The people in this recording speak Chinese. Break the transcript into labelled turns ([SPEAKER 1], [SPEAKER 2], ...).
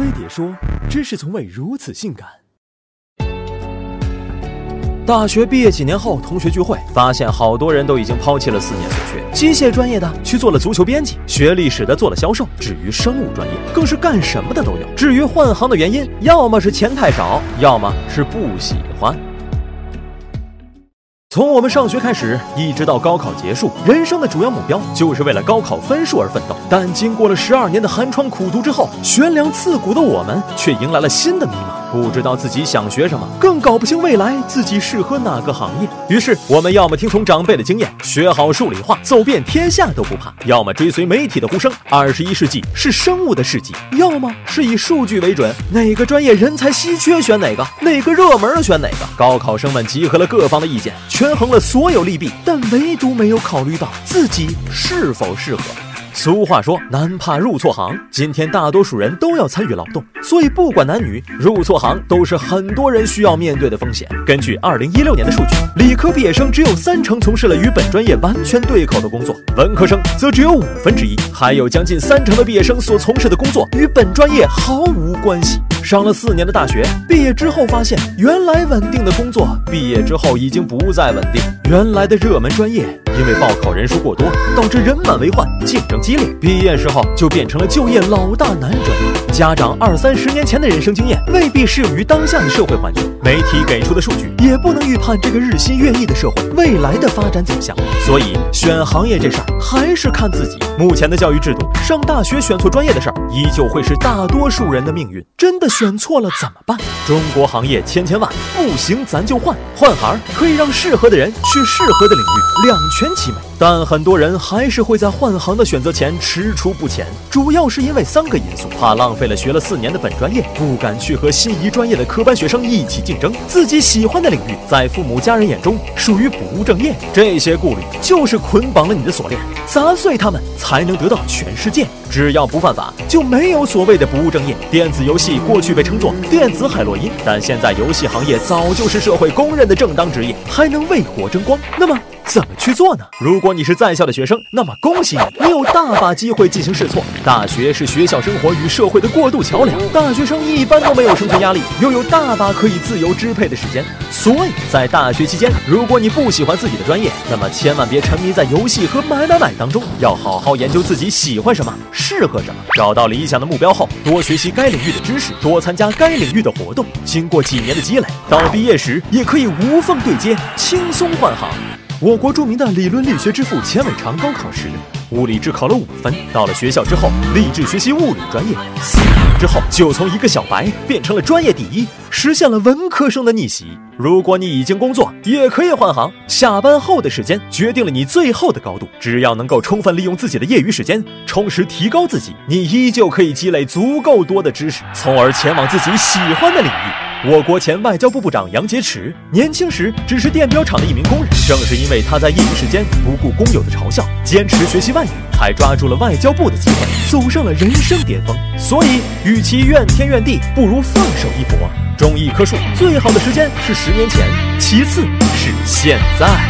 [SPEAKER 1] 飞碟说，知识从未如此性感。大学毕业几年后，同学聚会，发现好多人都已经抛弃了四年所学。机械专业的去做了足球编辑，学历史的做了销售，至于生物专业，更是干什么的都有。至于换行的原因，要么是钱太少，要么是不喜欢。从我们上学开始，一直到高考结束，人生的主要目标就是为了高考分数而奋斗。但经过了十二年的寒窗苦读之后，悬梁刺股的我们却迎来了新的迷茫。不知道自己想学什么，更搞不清未来自己适合哪个行业。于是，我们要么听从长辈的经验，学好数理化，走遍天下都不怕；要么追随媒体的呼声，二十一世纪是生物的世纪；要么是以数据为准，哪个专业人才稀缺选哪个，哪个热门选哪个。高考生们集合了各方的意见，权衡了所有利弊，但唯独没有考虑到自己是否适合。俗话说，男怕入错行。今天大多数人都要参与劳动，所以不管男女，入错行都是很多人需要面对的风险。根据二零一六年的数据，理科毕业生只有三成从事了与本专业完全对口的工作，文科生则只有五分之一，还有将近三成的毕业生所从事的工作与本专业毫无关系。上了四年的大学，毕业之后发现，原来稳定的工作，毕业之后已经不再稳定。原来的热门专业，因为报考人数过多，导致人满为患，竞争激烈，毕业时候就变成了就业老大难专。家长二三十年前的人生经验，未必适用于当下的社会环境。媒体给出的数据，也不能预判这个日新月异的社会未来的发展走向。所以，选行业这事儿，还是看自己。目前的教育制度，上大学选错专业的事儿，依旧会是大多数人的命运。真的。选错了怎么办？中国行业千千万，不行咱就换。换行可以让适合的人去适合的领域，两全其美。但很多人还是会在换行的选择前踟蹰不前，主要是因为三个因素：怕浪费了学了四年的本专业，不敢去和心仪专业的科班学生一起竞争；自己喜欢的领域在父母家人眼中属于不务正业。这些顾虑就是捆绑了你的锁链，砸碎它们才能得到全世界。只要不犯法，就没有所谓的不务正业。电子游戏过去被称作电子海洛因，但现在游戏行业早就是社会公认的正当职业，还能为国争光。那么。怎么去做呢？如果你是在校的学生，那么恭喜你，你有大把机会进行试错。大学是学校生活与社会的过渡桥梁，大学生一般都没有生存压力，又有大把可以自由支配的时间。所以在大学期间，如果你不喜欢自己的专业，那么千万别沉迷在游戏和买买买当中，要好好研究自己喜欢什么，适合什么。找到理想的目标后，多学习该领域的知识，多参加该领域的活动。经过几年的积累，到毕业时也可以无缝对接，轻松换行。我国著名的理论力学之父钱伟长高考时，物理只考了五分。到了学校之后，立志学习物理专业，四年之后就从一个小白变成了专业第一，实现了文科生的逆袭。如果你已经工作，也可以换行。下班后的时间决定了你最后的高度。只要能够充分利用自己的业余时间，充实提高自己，你依旧可以积累足够多的知识，从而前往自己喜欢的领域。我国前外交部部长杨洁篪年轻时只是电表厂的一名工人，正是因为他在业余时间不顾工友的嘲笑，坚持学习外语，才抓住了外交部的机会，走上了人生巅峰。所以，与其怨天怨地，不如放手一搏。种一棵树最好的时间是十年前，其次是现在。